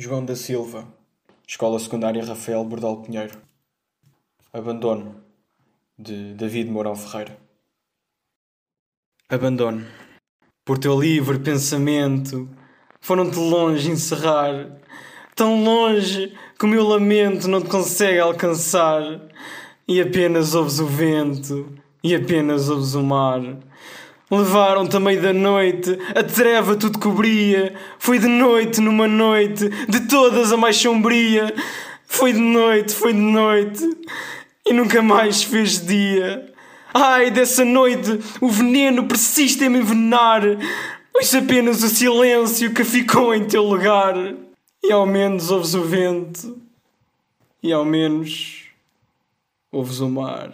João da Silva, Escola Secundária Rafael Bordal Pinheiro. Abandono, de David Mourão Ferreira. Abandono. Por teu livre pensamento, foram-te longe encerrar, tão longe que o meu lamento não te consegue alcançar, e apenas ouves o vento, e apenas ouves o mar. Levaram-te a meio da noite, a treva tudo cobria. Foi de noite numa noite, de todas a mais sombria. Foi de noite, foi de noite, e nunca mais fez dia. Ai, dessa noite o veneno persiste em me envenenar. Ouço apenas o silêncio que ficou em teu lugar. E ao menos ouves o vento, e ao menos ouves o mar.